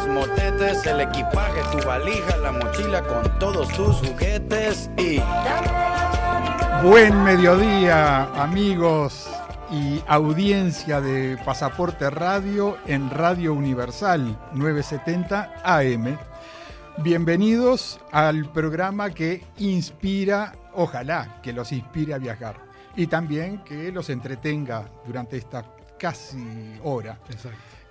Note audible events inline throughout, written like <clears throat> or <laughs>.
los motetes, el equipaje, tu valija, la mochila con todos tus juguetes y... Buen mediodía, amigos y audiencia de Pasaporte Radio en Radio Universal 970 AM. Bienvenidos al programa que inspira, ojalá que los inspire a viajar y también que los entretenga durante esta casi hora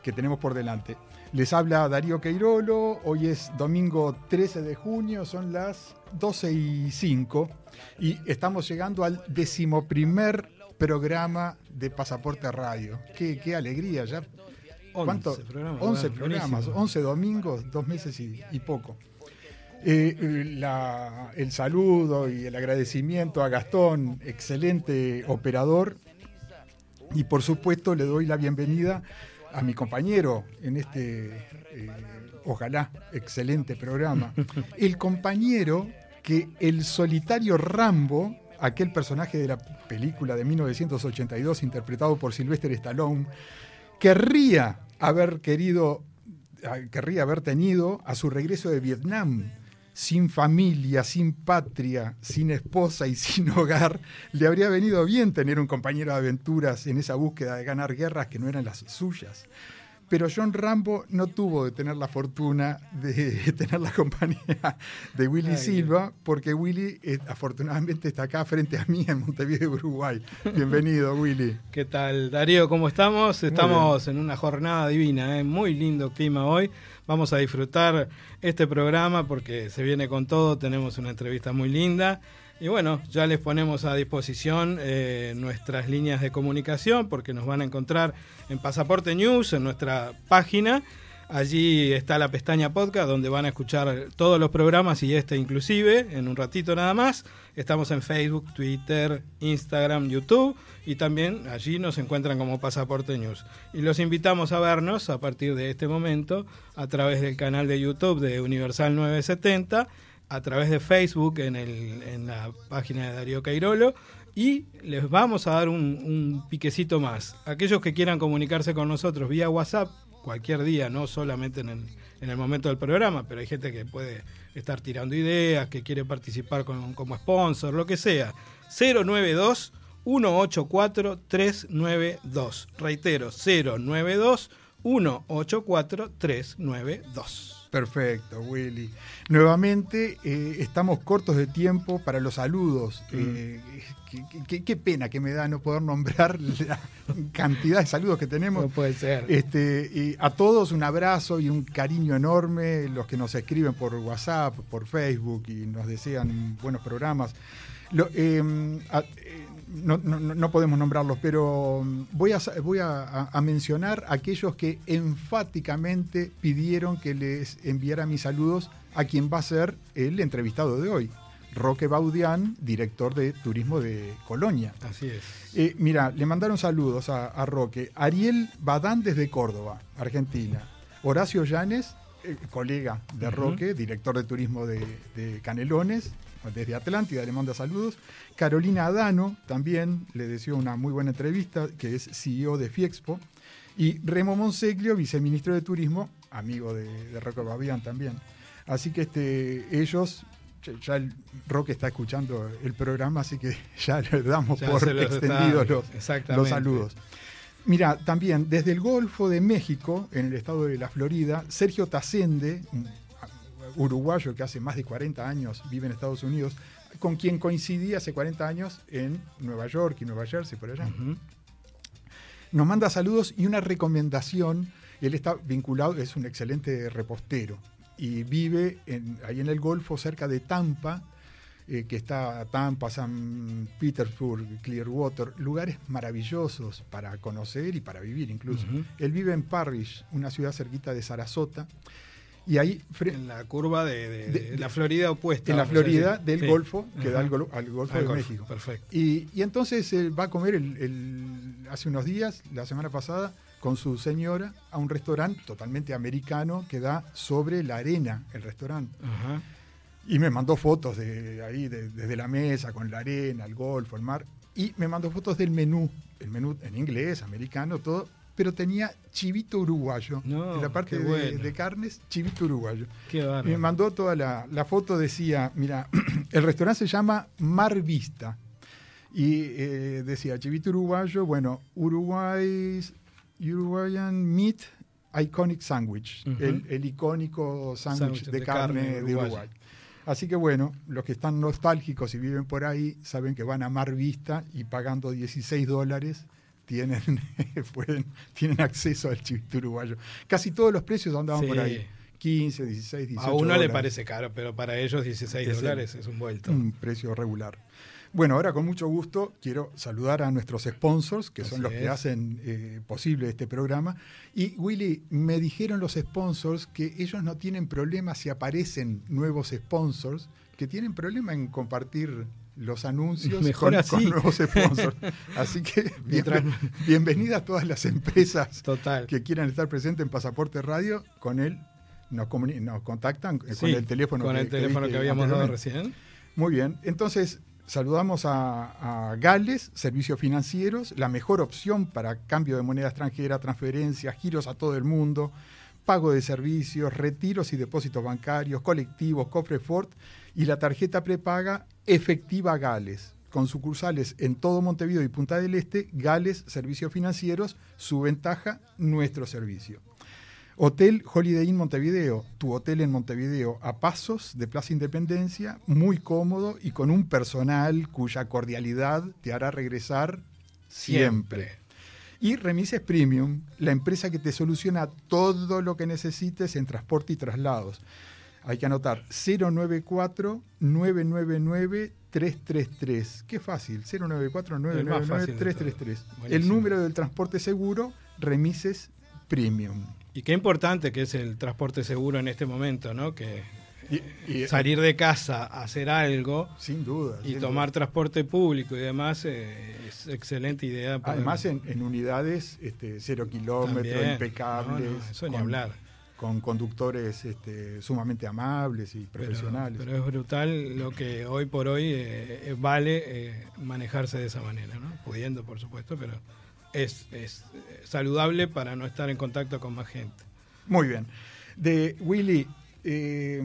que tenemos por delante. Les habla Darío Queirolo, hoy es domingo 13 de junio, son las 12 y 5 y estamos llegando al decimoprimer programa de Pasaporte Radio. Qué, qué alegría, ya. 11 programas, 11 bueno, programas, buenísimo. 11 domingos, dos meses y, y poco. Eh, eh, la- el saludo y el agradecimiento a Gastón, excelente operador. Y por supuesto le doy la bienvenida a mi compañero en este, eh, ojalá, excelente programa. <laughs> El compañero que el solitario Rambo, aquel personaje de la película de 1982 interpretado por Sylvester Stallone, querría haber querido, ah, querría haber tenido a su regreso de Vietnam. Sin familia, sin patria, sin esposa y <laughs> sin hogar, le habría venido bien tener un compañero de aventuras en esa búsqueda de ganar guerras que no eran las suyas. Pero John Rambo no tuvo de tener la fortuna de <laughs> tener la compañía de Willy Ay, Silva, porque Willy eh, afortunadamente está acá frente a mí en Montevideo, Uruguay. Bienvenido, Willy. ¿Qué tal, Darío? ¿Cómo estamos? Estamos en una jornada divina, ¿eh? muy lindo clima hoy. Vamos a disfrutar este programa porque se viene con todo, tenemos una entrevista muy linda. Y bueno, ya les ponemos a disposición eh, nuestras líneas de comunicación porque nos van a encontrar en Pasaporte News, en nuestra página. Allí está la pestaña podcast donde van a escuchar todos los programas y este inclusive en un ratito nada más. Estamos en Facebook, Twitter, Instagram, YouTube y también allí nos encuentran como Pasaporte News. Y los invitamos a vernos a partir de este momento a través del canal de YouTube de Universal 970, a través de Facebook en, el- en la página de Darío Cairolo y les vamos a dar un, un piquecito más. Aquellos que quieran comunicarse con nosotros vía WhatsApp, cualquier día, no solamente en el, en el momento del programa, pero hay gente que puede estar tirando ideas, que quiere participar con- como sponsor, lo que sea. 092 184 392. Reitero, 092 184 392. Perfecto, Willy. Nuevamente eh, estamos cortos de tiempo para los saludos. Eh, qué, pena que me da no poder nombrar <laughs> la cantidad de saludos que tenemos. No puede ser. Este, y a todos un abrazo y un cariño enorme, los que nos escriben por WhatsApp, por Facebook y nos desean buenos programas. Lo- eh, a- eh, no, no- no- podemos nombrarlos, pero mm, voy, a, voy a, mencionar aquellos que enfáticamente pidieron que les enviara mis saludos a quien va a ser el entrevistado de hoy, Roque Baudián, director de Turismo de Colonia. Así es. Eh, mira, le mandaron saludos a, a Roque. Ariel Badán desde Córdoba, Argentina. Horacio Llanes, eh, colega de. Roque, director de turismo de, de Canelones, desde Atlántida, le manda saludos. Carolina Adano también le deseó una muy buena entrevista, que es CEO de Fiexpo. Y Remo Monseglio, viceministro de Turismo, amigo de, de Roque Babián también. Así que este, ellos, ya- el Roque está escuchando el programa, así que <laughs> ya le damos Ya por los extendidos está- los, exactamente. los saludos. Mira, también desde el Golfo de México, en el estado de la Florida, Sergio Tacende, un uruguayo que hace más de 40 años vive en Estados Unidos, con quien coincidí hace 40 años en Nueva York y Nueva Jersey, por allá. Nos manda saludos y una recomendación. Él está vinculado, es un excelente repostero y vive ahí en el Golfo, cerca de Tampa, eh, que está Tampa, San Petersburg, Clearwater, lugares maravillosos para conocer y para vivir incluso. Él vive en Parrish, una ciudad cerquita de Sarasota. Y ahí, en la curva de, la Florida opuesta. En la Florida del Golfo, que da al, Golfo de México. Perfecto. Y, entonces él va a comer el, hace unos días, la semana pasada, con su señora a un restaurante totalmente americano que da sobre la arena el restaurante. Y me mandó fotos de ahí, desde la mesa, con la arena, el golfo, el mar. Y me mandó fotos del menú, el menú en inglés, americano, todo, pero tenía chivito uruguayo. en la parte de, carnes, chivito uruguayo. Qué me mandó toda la, la foto, decía, mira, <clears throat> el restaurante se llama Mar Vista. Y eh, decía, chivito uruguayo, bueno, Uruguay Uruguayan Meat Iconic Sandwich, el, icónico sándwich de, carne, de Uruguay. Así que bueno, los que están nostálgicos y viven por ahí saben que van a Mar Vista y pagando 16 dólares tienen, <laughs> pueden, tienen acceso al chivito uruguayo. Casi todos los precios andaban por ahí. 15, 16, 18 A uno le parece caro, pero para ellos 16 dólares es un vuelto. Un precio regular. Bueno, ahora con mucho gusto quiero saludar a nuestros sponsors, que son los que hacen eh, posible este programa. Y Willy, me dijeron los sponsors que ellos no tienen problema si aparecen nuevos sponsors, que tienen problema en compartir los anuncios con, nuevos sponsors. <laughs> Así que bienvenidas todas las empresas que quieran estar presentes en Pasaporte Radio. Con él nos, nos contactan eh, con el teléfono, con el teléfono que habíamos dado recién. Muy bien, entonces Saludamos a, Gales, servicios financieros, la mejor opción para cambio de moneda extranjera, transferencias, giros a todo el mundo, pago de servicios, retiros y depósitos bancarios, colectivos, cofre Ford y la tarjeta prepaga efectiva Gales. Con sucursales en todo Montevideo y Punta del Este, Gales Servicios Financieros, su ventaja, nuestro servicio. Hotel Holiday Inn Montevideo, tu hotel en Montevideo, a pasos de Plaza Independencia, muy cómodo y con un personal cuya cordialidad te hará regresar siempre. Y Remises Premium, la empresa que te soluciona todo lo que necesites en transporte y traslados. Hay que anotar 094-999-333. Qué fácil, 094-999-333. El número del transporte seguro, Remises Premium. Y qué importante que es el transporte seguro en este momento, ¿no? Que salir de casa, hacer algo. Sin duda. Y tomar transporte público y demás eh, es excelente idea. Además, en, unidades este, cero kilómetros, impecables. eso ni hablar. Con conductores este, sumamente amables y profesionales. Pero, es brutal lo que hoy por hoy eh, eh, vale manejarse de esa manera, ¿no? Pudiendo, por supuesto, pero es, es saludable para no estar en contacto con más gente. Muy bien. De Willy, eh,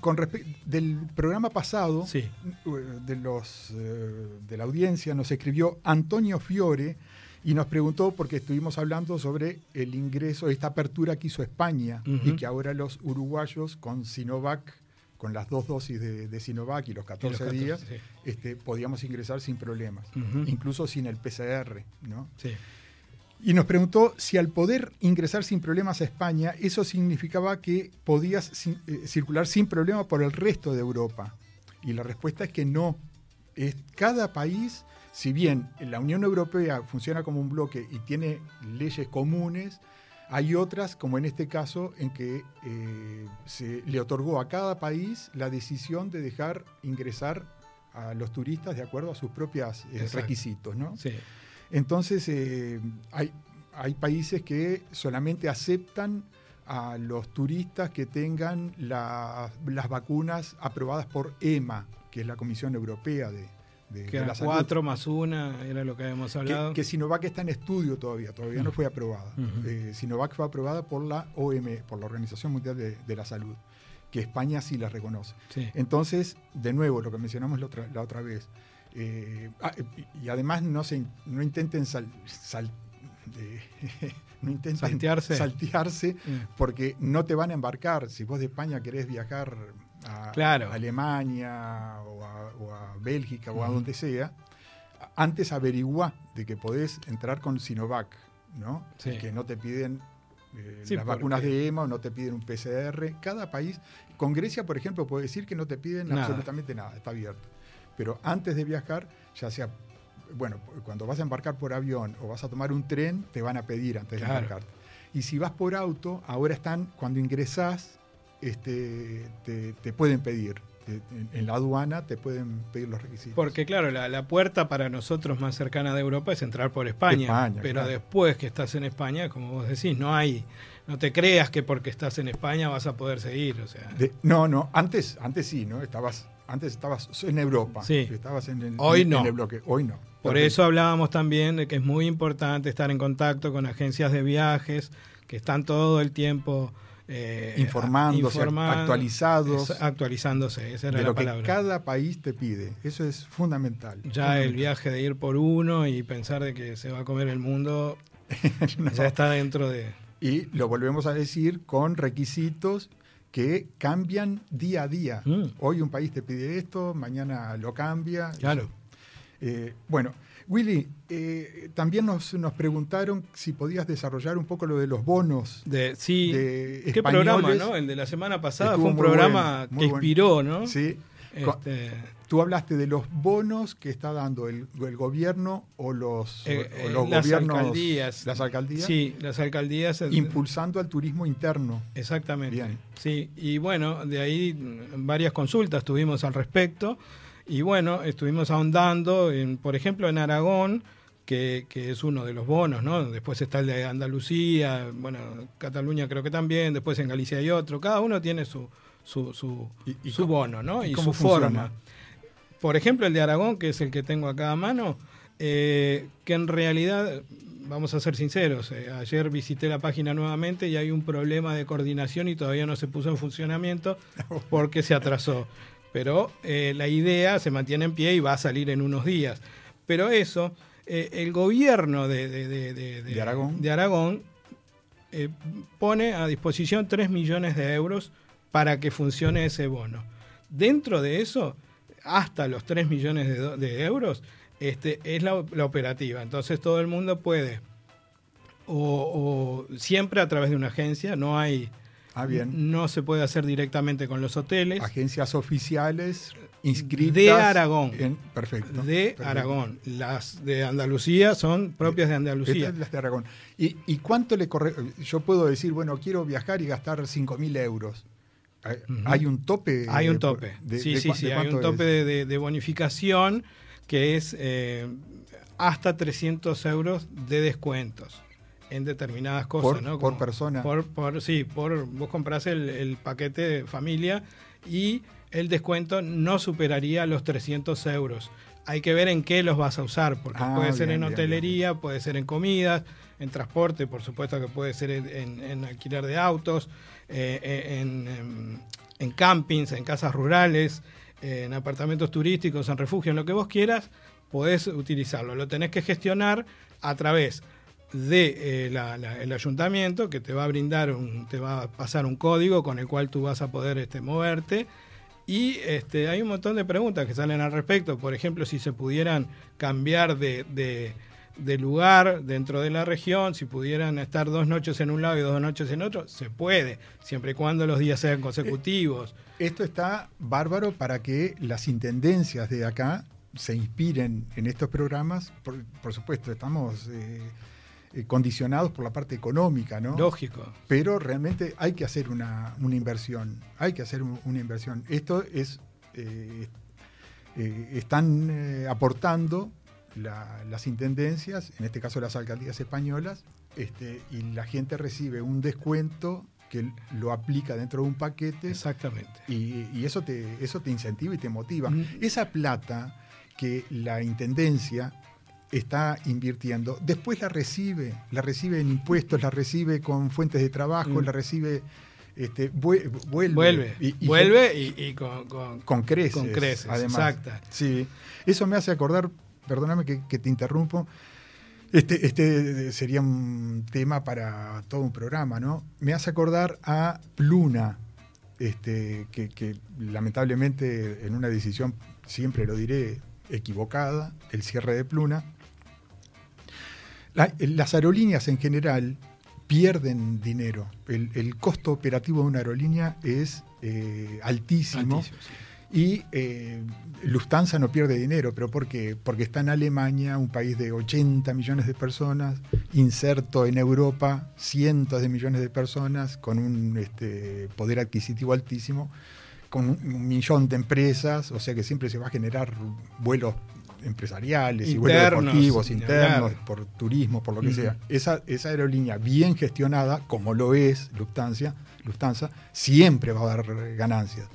con del programa pasado, de, los, eh, de la audiencia, nos escribió Antonio Fiore y nos preguntó, porque estuvimos hablando sobre el ingreso, esta apertura que hizo España y que ahora los uruguayos con Sinovac con las dos dosis de, Sinovac y los 14, días, este, podíamos ingresar sin problemas, incluso sin el PCR. ¿no? Y nos preguntó si al poder ingresar sin problemas a España, eso significaba que podías eh, circular sin problema por el resto de Europa. Y la respuesta es que no. Es, cada país, si bien la Unión Europea funciona como un bloque y tiene leyes comunes, hay otras, como en este caso, en que eh, se le otorgó a cada país la decisión de dejar ingresar a los turistas de acuerdo a sus propios eh, requisitos. ¿no? Entonces, eh, hay, hay países que solamente aceptan a los turistas que tengan las vacunas aprobadas por EMA, que es la Comisión Europea de, que era cuatro más una, era lo que habíamos hablado. Que, Sinovac está en estudio todavía, todavía no fue aprobada. Eh, Sinovac fue aprobada por la OM, por la Organización Mundial de, la Salud, que España sí la reconoce. Entonces, de nuevo, lo que mencionamos la otra, vez, eh, ah, y además no, se, no intenten sal, <laughs> no intenten saltearse, saltearse porque no te van a embarcar. Si vos de España querés viajar a Claro. Alemania o a, o a Bélgica o a donde sea, antes averigua de que podés entrar con Sinovac, ¿no? Sí. Que no te piden eh, Sí, las vacunas de EMA o no te piden un PCR. Cada país, con Grecia, por ejemplo, puede decir que no te piden Nada. absolutamente nada, está abierto. Pero antes de viajar, ya sea, bueno, cuando vas a embarcar por avión o vas a tomar un tren, te van a pedir antes Claro. de embarcarte. Y si vas por auto, ahora están, cuando ingresás, este, te, te pueden pedir. En, en la aduana te pueden pedir los requisitos. Porque claro, la, la puerta para nosotros más cercana de Europa es entrar por España. España, pero claro. después que estás en España, como vos decís, no hay, no te creas que porque estás en España vas a poder seguir. O sea, De- no, no, antes, antes sí, ¿no? Estabas, antes estabas en Europa. Sí. Estabas en el, Hoy en no. el bloque. Hoy no. Por Perfecto. eso hablábamos también de que es muy importante estar en contacto con agencias de viajes que están todo el tiempo eh, Informándose, actualizados. actualizándose, esa era de la lo que palabra. cada país te pide. Eso es fundamental. Ya el viaje de ir por uno y pensar de que se va a comer el mundo <laughs> No. ya está dentro de... Y lo volvemos a decir con requisitos que cambian día a día. Mm. Hoy un país te pide esto, mañana lo cambia. Claro. Eh, bueno, Willy, eh, también nos, nos preguntaron si podías desarrollar un poco lo de los bonos. De, sí, de qué programa, ¿no? El de la semana pasada Estuvo fue un programa bueno, que bueno. inspiró, ¿no? Sí. Este, Tú hablaste de los bonos que está dando el, el gobierno o los, eh, o eh, los las gobiernos. alcaldías. Las alcaldías. Sí, las alcaldías. Impulsando al turismo interno. Exactamente. Bien. Sí, y bueno, de ahí varias consultas tuvimos al respecto. Y bueno, estuvimos ahondando, en, por ejemplo, en Aragón, que, que es uno de los bonos, ¿no? Después está el de Andalucía, bueno, Cataluña creo que también, después en Galicia hay otro. Cada uno tiene su, su, su, ¿Y- y su cómo- bono, ¿no? y su funciona? forma. Por ejemplo, el de Aragón, que es el que tengo acá a mano, eh, que en realidad, vamos a ser sinceros, eh, ayer visité la página nuevamente y hay un problema de coordinación y todavía no se puso en funcionamiento <laughs> porque se atrasó. Pero eh, la idea se mantiene en pie y va a salir en unos días. Pero eso, eh, el gobierno de, de- de- de- De Aragón. eh, pone a disposición 3 millones de euros para que funcione ese bono. Dentro de eso, hasta los 3 millones de euros, este, es la, la operativa. Entonces todo el mundo puede, o, o siempre a través de una agencia, no hay, Ah, bien. no se puede hacer directamente con los hoteles. Agencias oficiales inscritas. De Aragón. en- perfecto. de perfecto. Aragón. Las de Andalucía son propias de Andalucía. Estas las de Aragón. ¿Y, y cuánto le corre? Yo puedo decir, bueno, quiero viajar y gastar 5.000 euros. ¿Hay, un tope? Hay un tope. de- sí, de sí, sí. Hay un tope de bonificación que es eh, hasta 300 euros de descuentos en determinadas cosas. Por- ¿no? por persona. Por, por, sí, por, vos comprás el, el paquete de familia y el descuento no superaría los 300 euros. Hay que ver en qué los vas a usar, porque Ah, puede ser en bien, hotelería, puede ser en comidas, en transporte, por supuesto que puede ser en, en- en alquiler de autos, eh, en, en- en campings, en casas rurales, eh, en apartamentos turísticos, en refugio, en lo que vos quieras, podés utilizarlo. Lo tenés que gestionar a través de eh, la- el ayuntamiento que te va a brindar un, te va a pasar un código con el cual tú vas a poder este, moverte y este, hay un montón de preguntas que salen al respecto. Por ejemplo, si se pudieran cambiar de, de- lugar dentro de la región, si pudieran estar dos noches en un lado y dos noches en otro, se puede, siempre y cuando los días sean consecutivos. Esto está bárbaro para que las intendencias de acá se inspiren en estos programas. Por, por supuesto, estamos eh, eh, condicionados por la parte económica, ¿no? Lógico. Pero realmente hay que hacer una, una inversión. Hay que hacer un- una inversión. Esto es. eh, eh, están aportando la- las intendencias, en este caso las alcaldías españolas, este, y la gente recibe un descuento que lo aplica dentro de un paquete Exactamente. y, y eso, te, eso te incentiva y te motiva. Mm. Esa plata que la intendencia está invirtiendo, después la recibe, la recibe en impuestos, la recibe con fuentes de trabajo, Mm. la recibe, este, vue- vuelve. Vuelve, y- y- vuelve y, y con, con- con creces. Con creces, además. exacta. Sí, eso me hace acordar, perdóname que, que te interrumpo, este, este sería un tema para todo un programa, ¿no? Me hace acordar a Pluna. este, que, lamentablemente en una decisión, siempre lo diré, equivocada, el cierre de Pluna. Las aerolíneas en general pierden dinero. El, costo operativo de una aerolínea es eh, altísimo. Y eh, Lufthansa no pierde dinero, pero ¿por qué? Porque está en Alemania, un país de 80 millones de personas, inserto en Europa, cientos de millones de personas, con un este, poder adquisitivo altísimo, con un millón de empresas, o sea que siempre se va a generar vuelos empresariales y vuelos deportivos internos, por turismo, por lo que sea. Esa, esa aerolínea bien gestionada, como lo es Lufthansa, Lufthansa siempre va a dar ganancias.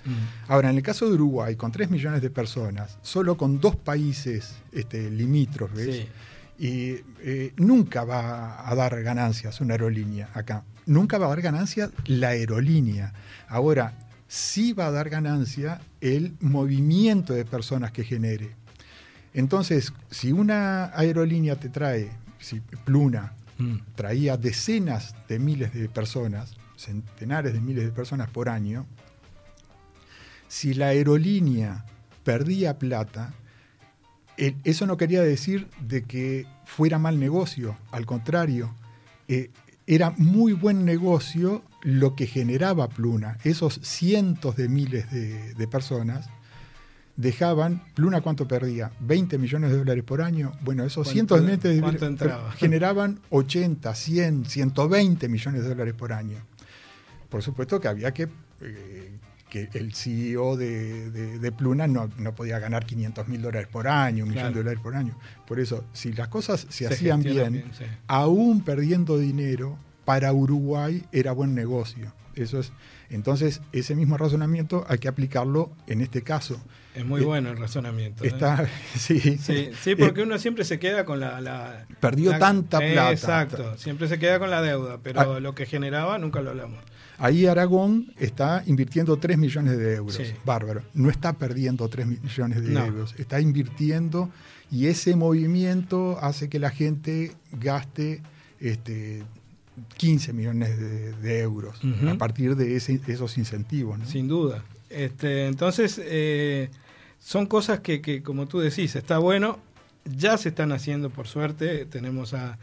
Ahora, en el caso de Uruguay, con 3 millones de personas, solo con dos países este, limítrofes, y eh, nunca va a dar ganancias una aerolínea acá. Nunca va a dar ganancias la aerolínea. Ahora, sí va a dar ganancia el movimiento de personas que genere. Entonces, si una aerolínea te trae, si Pluna mm. traía decenas de miles de personas, centenares de miles de personas por año, si la aerolínea perdía plata, eso no quería decir de que fuera mal negocio, al contrario, eh, era muy buen negocio lo que generaba Pluna, esos cientos de miles de personas dejaban, Pluna cuánto perdía, 20 millones de dólares por año, bueno, esos cientos de millones <laughs> generaban 80, 100, 120 millones de dólares por año. Por supuesto que había que, eh, que el CEO de, Pluna no, podía ganar 500 mil dólares por año, un millón de dólares por año. Por eso, si las cosas se, hacían bien, aún perdiendo dinero, para Uruguay era buen negocio. Eso es, entonces, ese mismo razonamiento hay que aplicarlo en este caso. Es muy eh, bueno el razonamiento. ¿eh? Está, <laughs> sí. sí. porque uno siempre se queda con la... perdió tanta plata. Exacto, siempre se queda con la deuda, pero ah. lo que generaba nunca lo hablamos. Ahí Aragón está invirtiendo 3 millones de euros. Bárbaro. No está perdiendo 3 millones de euros, está invirtiendo y ese movimiento hace que la gente gaste este, 15 millones de, euros a partir de esos incentivos. Sin duda. Este, entonces, eh, son cosas que, como tú decís, está bueno, ya se están haciendo por suerte. Tenemos a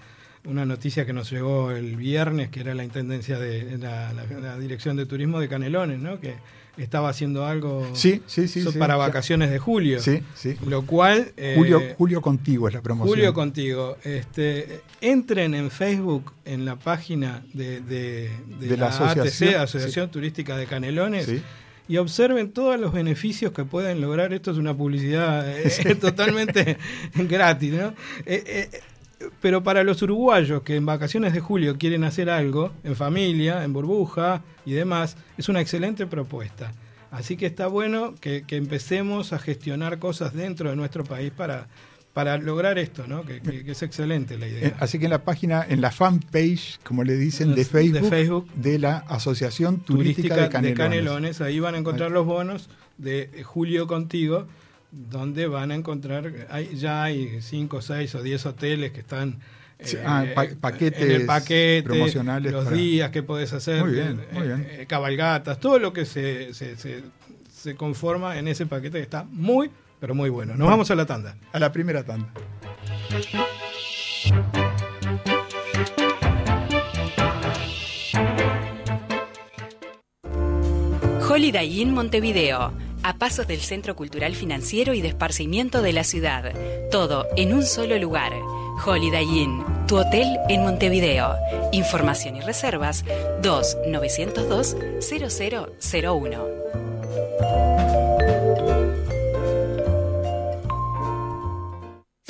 una noticia que nos llegó el viernes, que era la intendencia de la, la Dirección de Turismo de Canelones, ¿no? que estaba haciendo algo sí, sí, sí, para vacaciones de julio. Sí, sí. Lo cual... Julio, eh, julio contigo es la promoción. Julio contigo. Este, entren en Facebook, en la página de, de, la, Asociación, Asociación Turística de Canelones. Y observen todos los beneficios que pueden lograr. Esto es una publicidad eh, <laughs> totalmente <laughs> gratis. ¿no? Eh, pero para los uruguayos que en vacaciones de julio quieren hacer algo, en familia, en burbuja y demás, es una excelente propuesta. Así que está bueno que, empecemos a gestionar cosas dentro de nuestro país para, para lograr esto, ¿no? Que, es excelente la idea. Eh, así que en la página, en la fanpage, como le dicen, de Facebook, de, la Asociación Turística, de, Canelones. de, Canelones. Ahí van a encontrar los bonos de Julio Contigo donde van a encontrar, hay, ya hay 5, 6 o 10 hoteles que están eh, ah, paquetes en el paquete, promocionales. Los días que puedes hacer, eh, eh, cabalgatas, todo lo que se, se, se, conforma en ese paquete que está muy, pero muy bueno. Nos vamos a la tanda. A la primera tanda. Holiday Inn Montevideo a pasos del Centro Cultural Financiero y de Esparcimiento de la ciudad. Todo en un solo lugar. Holiday Inn, tu hotel en Montevideo. Información y reservas 2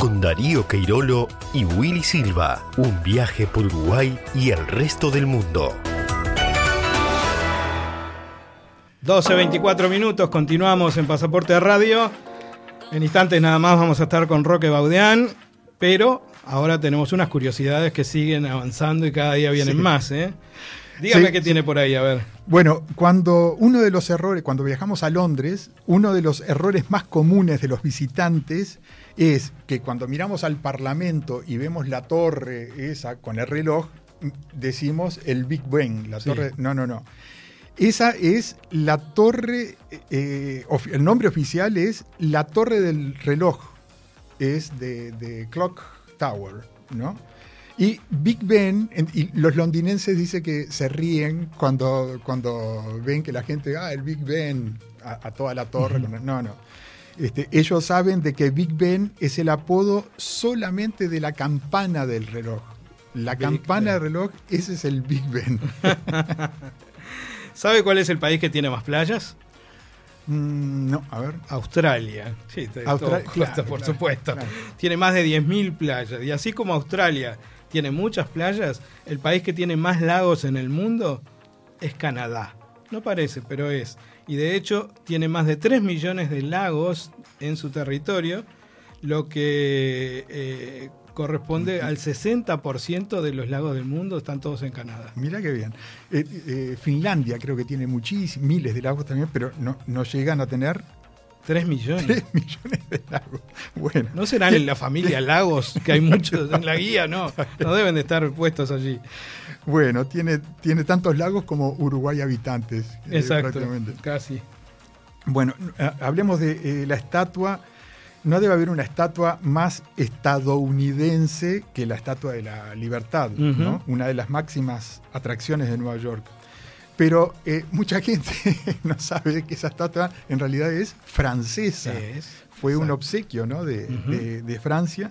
Con Darío Queirolo y Willy Silva. Un viaje por Uruguay y el resto del mundo. 12.24 minutos, continuamos en Pasaporte de Radio. En instantes nada más vamos a estar con Roque Baudeán, pero ahora tenemos unas curiosidades que siguen avanzando y cada día vienen más. ¿eh? Dígame Sí, qué tiene por ahí, a ver. Bueno, cuando uno de los errores, cuando viajamos a Londres, uno de los errores más comunes de los visitantes es que cuando miramos al Parlamento y vemos la torre esa con el reloj, decimos el Big Ben, la Sí. torre. No, no, no. Esa es la torre, eh, el nombre oficial es la torre del reloj, es de, de Clock Tower, ¿no? Y Big Ben, en- y los londinenses dicen que se ríen cuando, cuando ven que la gente, ah, el Big Ben, a, a toda la torre. No, no. Este, ellos saben de que Big Ben es el apodo solamente de la campana del reloj. La Big campana Ben. del reloj, ese es el Big Ben. <laughs> ¿Sabe cuál es el país que tiene más playas? Mm, no, a ver. Australia. Sí, te- Austra- todo claro, por claro, supuesto. claro. Tiene más de 10.000 playas. Y así como Australia tiene muchas playas, el país que tiene más lagos en el mundo es Canadá. No parece, pero es. Y de hecho tiene más de 3 millones de lagos en su territorio, lo que eh, corresponde al 60% de los lagos del mundo, están todos en Canadá. Mira qué bien. Eh, eh, Finlandia creo que tiene muchísimos, miles de lagos también, pero no, no llegan a tener 3 millones. 3 <laughs> millones de lagos. Bueno, ¿No serán en la familia <laughs> Lagos, que hay muchos en la guía? No, no deben de estar puestos allí. bueno tiene, tiene tantos lagos como Uruguay habitantes. eh, Exacto, casi. Bueno, hablemos de eh, la estatua. No debe haber una estatua más estadounidense que la Estatua de la Libertad, ¿no? Una de las máximas atracciones de Nueva York. Pero eh, mucha gente <laughs> no sabe que esa estatua en realidad es francesa. Es, Fue un obsequio ¿no? de, de- de Francia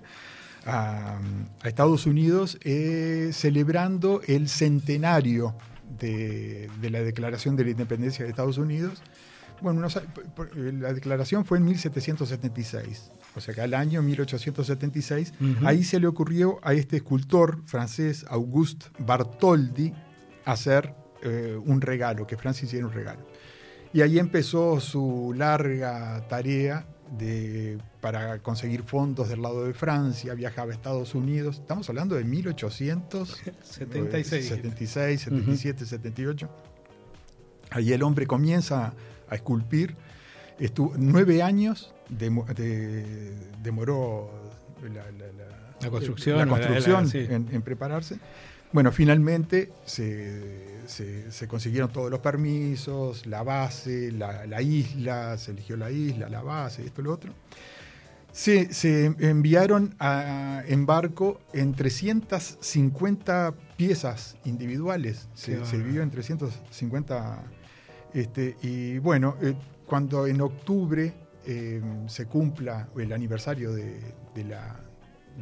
a, a Estados Unidos eh, celebrando el centenario de, de la Declaración de la Independencia de Estados Unidos. Bueno, no sabe- por- por- la declaración fue en 1776, o sea que al año 1876, Ujú. ahí se le ocurrió a este escultor francés, Auguste Bartholdi, hacer eh, un regalo, que Francia hiciera un regalo. Y ahí empezó su larga tarea de, para conseguir fondos del lado de Francia, viajaba a Estados Unidos, estamos hablando de 1876, 76, 77, 78. Ahí el hombre comienza a esculpir, estuvo nueve años, demo- de- demoró la, la- la- La construcción, construcción en, en prepararse. Bueno, finalmente se, se- se consiguieron todos los permisos, la base, la, la isla, se eligió la isla, la base, esto y lo otro. Se, se enviaron a- en barco en 350 piezas individuales. Se, dividió en 350. Este, y bueno, eh, cuando en octubre eh, se cumpla el aniversario de, de la,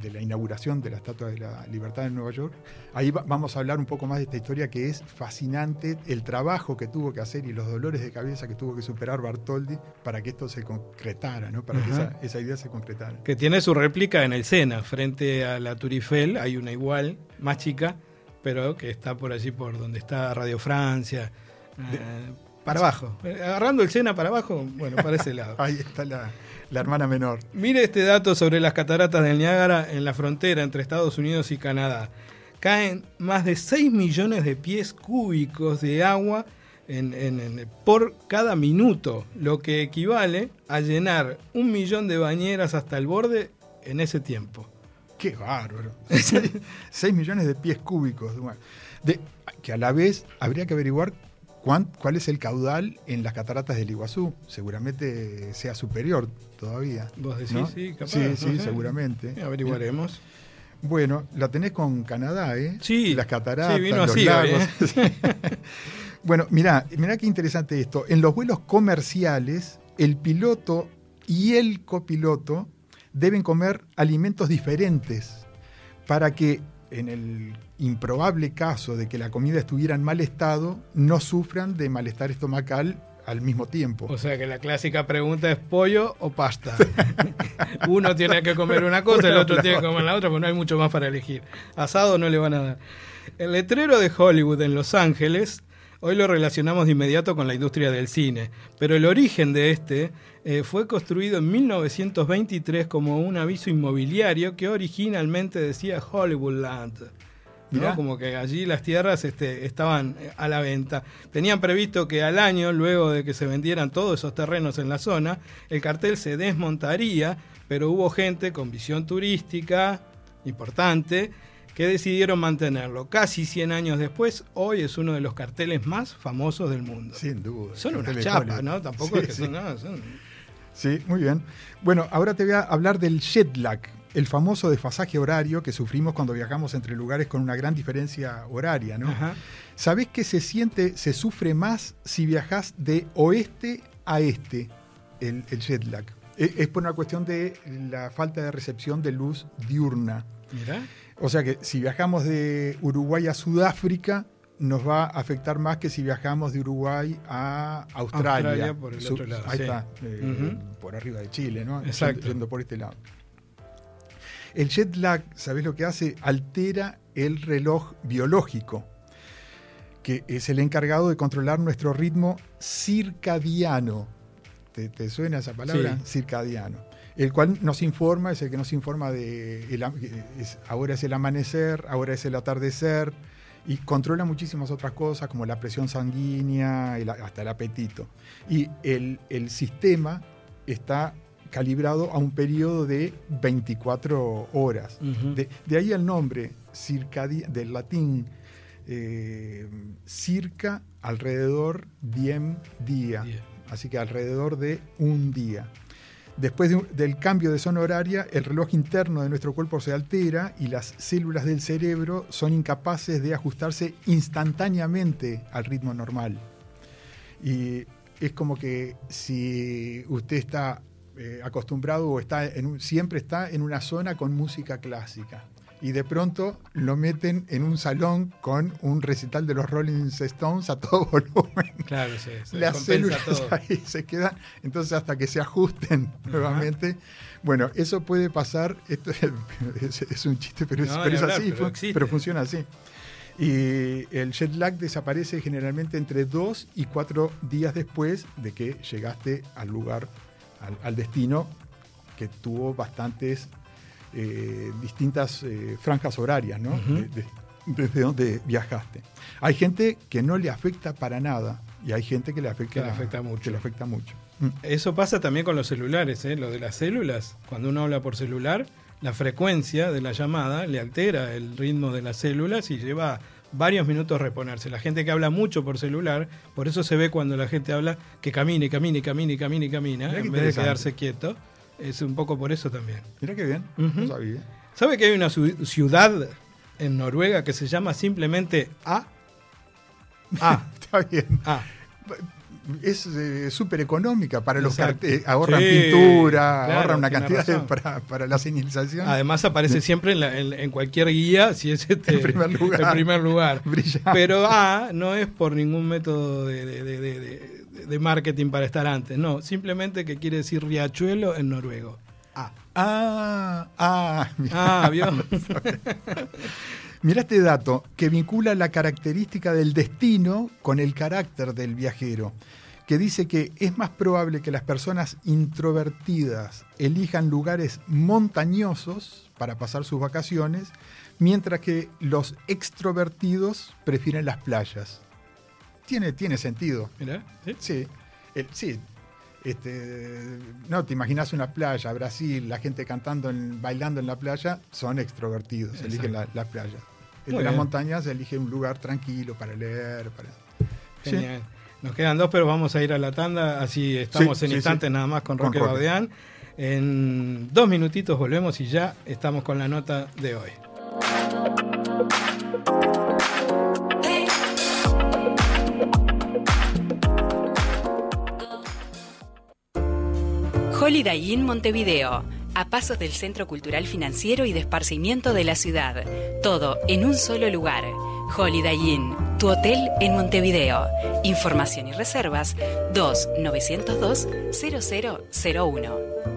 de la inauguración de la Estatua de la Libertad en Nueva York, ahí va- vamos a hablar un poco más de esta historia que es fascinante, el trabajo que tuvo que hacer y los dolores de cabeza que tuvo que superar Bartoldi para que esto se concretara, ¿no? para que esa, esa idea se concretara. Que tiene su réplica en el Sena, frente a la Tour Eiffel. Hay una igual, más chica, pero que está por allí, por donde está Radio Francia. eh, para abajo. Eh, Agarrando el Sena para abajo, bueno, para ese lado. <laughs> Ahí está la, la hermana menor. Mire este dato sobre las cataratas del Niágara en la frontera entre Estados Unidos y Canadá. Caen más de 6 millones de pies cúbicos de agua en- en- en- por cada minuto, lo que equivale a llenar un millón de bañeras hasta el borde en ese tiempo. Qué bárbaro. <laughs> 6 millones de pies cúbicos. De- que a la vez habría que averiguar cuál es el caudal en las cataratas del Iguazú. Seguramente sea superior todavía. ¿Vos decís? Sí, capaz. Sí, sí, seguramente. averiguaremos. Bueno, la tenés con Canadá, ¿eh? Sí. Las cataratas, sí, vino los así, lagos. ¿eh? <laughs> bueno, mirá, mirá qué interesante esto. En los vuelos comerciales, el piloto y el copiloto deben comer alimentos diferentes para que en el improbable caso de que la comida estuviera en mal estado, no sufran de malestar estomacal al mismo tiempo. O sea que la clásica pregunta es pollo o pasta. <laughs> Uno tiene que comer una cosa, el otro tiene que comer la otra, porque no hay mucho más para elegir. Asado no le van a dar. El letrero de Hollywood en Los Ángeles, hoy lo relacionamos de inmediato con la industria del cine, pero el origen de este eh, fue construido en 1923 como un aviso inmobiliario que originalmente decía Hollywoodland. ¿no? Mirá. Como que allí las tierras este, estaban eh, a la venta. Tenían previsto que al año, luego de que se vendieran todos esos terrenos en la zona, el cartel se desmontaría, pero hubo gente con visión turística importante que decidieron mantenerlo. Casi 100 años después, hoy es uno de los carteles más famosos del mundo. Sin duda. Son chapas, Hollywood. ¿no? Tampoco Sí, es que sí. son, son- Sí, muy bien. Bueno, ahora te voy a hablar del jet lag, el famoso desfasaje horario que sufrimos cuando viajamos entre lugares con una gran diferencia horaria, ¿no? Ajá. ¿Sabés que se siente, se sufre más si viajas de oeste a este, el, el jet lag? E- Es por una cuestión de la falta de recepción de luz diurna. Mirá. O sea que si viajamos de Uruguay a Sudáfrica, nos va a afectar más que si viajamos de Uruguay a Australia. Australia por el otro lado, Ahí sí. está, eh, por arriba de Chile, ¿no? Exacto. Yendo- Yendo por este lado. El jet lag, ¿sabés lo que hace? Altera el reloj biológico, que es el encargado de controlar nuestro ritmo circadiano. ¿Te, te suena esa palabra? Sí. Circadiano. El cual nos informa, es el que nos informa de el es- ahora es el amanecer, ahora es el atardecer, y controla muchísimas otras cosas como la presión sanguínea, el- hasta el apetito. Y el, el sistema está calibrado a un periodo de 24 horas. De, de ahí el nombre circadia, del latín eh, circa alrededor diem día. Día. Así que alrededor de un día. Después del cambio de zona horaria, el reloj interno de nuestro cuerpo se altera y las células del cerebro son incapaces de ajustarse instantáneamente al ritmo normal. Y es como que si usted está eh, acostumbrado o está siempre está en una zona con música clásica y de pronto lo meten en un salón con un recital de los Rolling Stones a todo <laughs> volumen. Claro, sí. se Las células todo. ahí se quedan, entonces hasta que se ajusten nuevamente. Bueno, eso puede pasar, esto es, es un chiste, pero es, pero así, pero funciona así. Y el jet lag desaparece generalmente entre dos y cuatro días después de que llegaste al lugar, al, al destino que tuvo bastantes eh, distintas eh, franjas horarias, ¿no? Ujú. De- de- desde donde viajaste. Hay gente que no le afecta para nada y hay gente que le afecta, Que le afecta mucho. que le afecta mucho. Mm. Eso pasa también con los celulares, ¿eh? lo de las células. Cuando uno habla por celular, la frecuencia de la llamada le altera el ritmo de las células y lleva varios minutos reponerse. La gente que habla mucho por celular, por eso se ve cuando la gente habla que camine, camine, camine, camine, camina, en vez de quedarse quieto. Es un poco por eso también. Mira qué bien, no sabía. ¿Sabe que hay una ciudad en Noruega que se llama simplemente A? A. <laughs> Está bien. A. Es eh, súper económica para los carteles. Ahorran Sí, pintura, claro, ahorran una cantidad de- para, para la señalización. Además aparece siempre en, la- en- en cualquier guía si es este, En primer lugar. en primer lugar. <laughs> Pero A no es por ningún método de, de- de- de- marketing para estar antes, no, simplemente que quiere decir riachuelo en noruego. A. Ah, ah, mira. Ah, ¿vio? <laughs> Mira este dato que vincula la característica del destino con el carácter del viajero, que dice que es más probable que las personas introvertidas elijan lugares montañosos para pasar sus vacaciones, mientras que los extrovertidos prefieren las playas. Tiene, tiene sentido. Mirá, ¿sí? Sí, el- sí. Este, no, te imaginas una playa, Brasil, la gente cantando, en- bailando en la playa, son extrovertidos, Exacto. eligen la- las playas. De las montañas elige un lugar tranquilo para leer. Para... Sí. Genial. Nos quedan dos, pero vamos a ir a la tanda, así estamos en instantes nada más con, Roque Baudeán. En dos minutitos volvemos y ya estamos con la nota de hoy. Holiday Inn Montevideo, a pasos del Centro Cultural Financiero y de Esparcimiento de la ciudad. Todo en un solo lugar. Holiday Inn, tu hotel en Montevideo. Información y reservas 2 902 0001.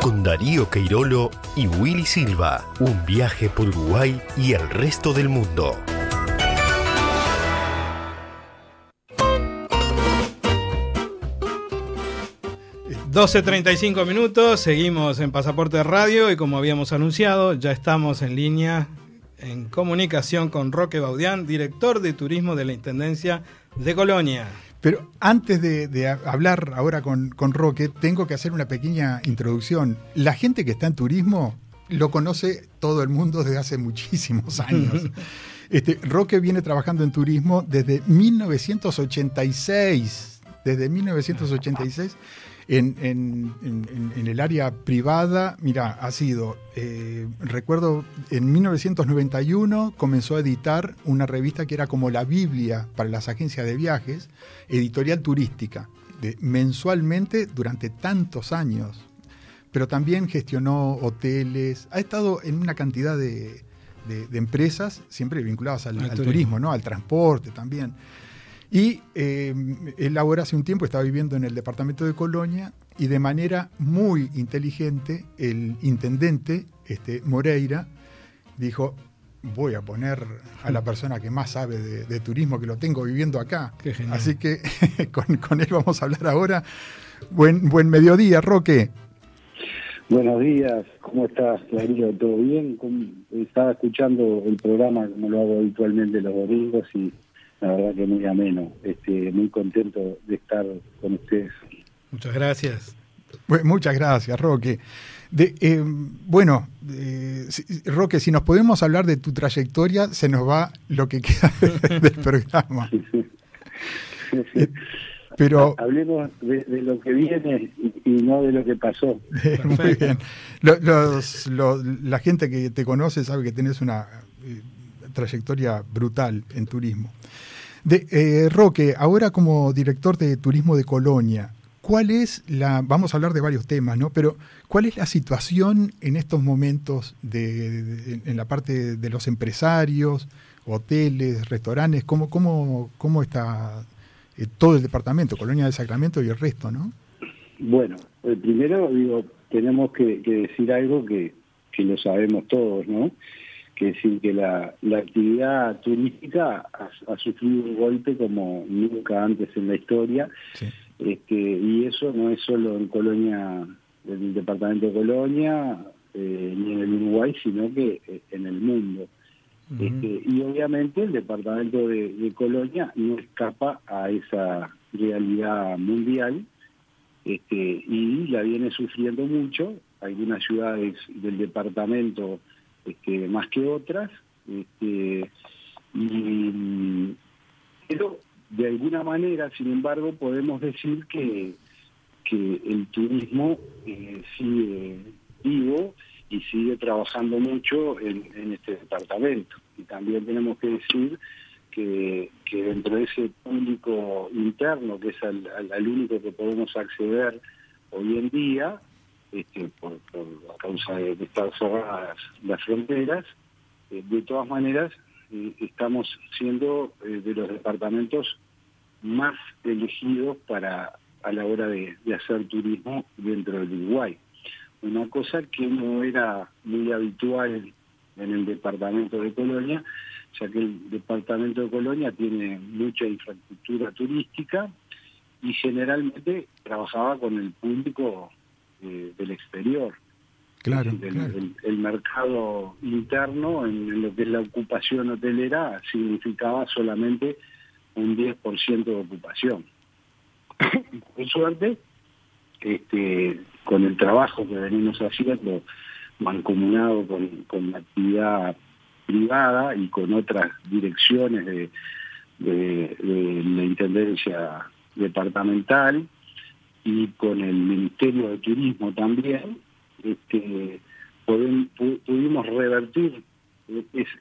con Darío Queirolo y Willy Silva. Un viaje por Uruguay y el resto del mundo. ...12.35 minutos... ...seguimos en Pasaporte Radio... ...y como habíamos anunciado... ...ya estamos en línea... ...en comunicación con Roque Baudián... ...director de turismo de la Intendencia de Colonia... Pero antes de, hablar ahora con, Roque, tengo que hacer una pequeña introducción. La gente que está en turismo lo conoce todo el mundo desde hace muchísimos <laughs> años. Este, Roque viene trabajando en turismo desde 1986. Desde 1986 en, el área privada, mira, ha sido, eh, recuerdo, en 1991 comenzó a editar una revista que era como la Biblia para las agencias de viajes, editorial turística, de, mensualmente durante tantos años. Pero también gestionó hoteles, ha estado en una cantidad de, empresas siempre vinculadas al, turismo, ¿no? al transporte también. Y eh, él ahora hace un tiempo estaba viviendo en el departamento de Colonia y de manera muy inteligente el intendente este, Moreira dijo, voy a poner a la persona que más sabe de, turismo, que lo tengo viviendo acá. Así que <laughs> con, él vamos a hablar ahora. Buen, buen mediodía, Roque. Buenos días, ¿cómo estás, Clarillo? ¿Todo bien? Estaba escuchando el programa como lo hago habitualmente los domingos y la verdad que muy ameno, este, muy contento de estar con ustedes. Muchas gracias. muchas gracias, Roque. De, eh, bueno, eh, Roque, si nos podemos hablar de tu trayectoria, se nos va lo que queda <laughs> del programa. Eh, pero hablemos de, lo que viene y, no de lo que pasó. <laughs> Muy bien. la gente que te conoce sabe que tienes una trayectoria brutal en turismo. De, eh, Roque, ahora como director de turismo de Colonia, ¿cuál es la, vamos a hablar de varios temas, ¿no? Pero ¿cuál es la situación en estos momentos de, en la parte de los empresarios, hoteles, restaurantes? ¿Cómo, cómo, cómo está eh, todo el departamento, Colonia del Sacramento y el resto, ¿no? Bueno, eh, primero digo, tenemos que, decir algo que, que lo sabemos todos, ¿no? Que decir que la, actividad turística ha, sufrido un golpe como nunca antes en la historia, este, y eso no es solo en Colonia, en el departamento de Colonia, eh, ni en el Uruguay, sino que eh, en el mundo. Este, y obviamente el departamento de, Colonia no escapa a esa realidad mundial este, y la viene sufriendo mucho. Algunas ciudades del departamento este, más que otras, este, pero de alguna manera, sin embargo, podemos decir que, que el turismo eh, sigue vivo y sigue trabajando mucho en, este departamento. Y también tenemos que decir que, dentro de ese público interno, que es al, único que podemos acceder hoy en día, este, por, a causa de, estar cerradas las fronteras, eh, de todas maneras eh, estamos siendo eh, de los departamentos más elegidos para a la hora de, hacer turismo dentro del Uruguay. Una cosa que no era muy habitual en el departamento de Colonia, ya que el departamento de Colonia tiene mucha infraestructura turística y generalmente trabajaba con el público eh, del exterior. Claro, el, mercado interno en, lo que es la ocupación hotelera significaba solamente un 10% de ocupación. <coughs> Por suerte, este, con el trabajo que venimos haciendo, mancomunado con, con la actividad privada y con otras direcciones de, de, la Intendencia Departamental y con el Ministerio de Turismo también, este, pudimos revertir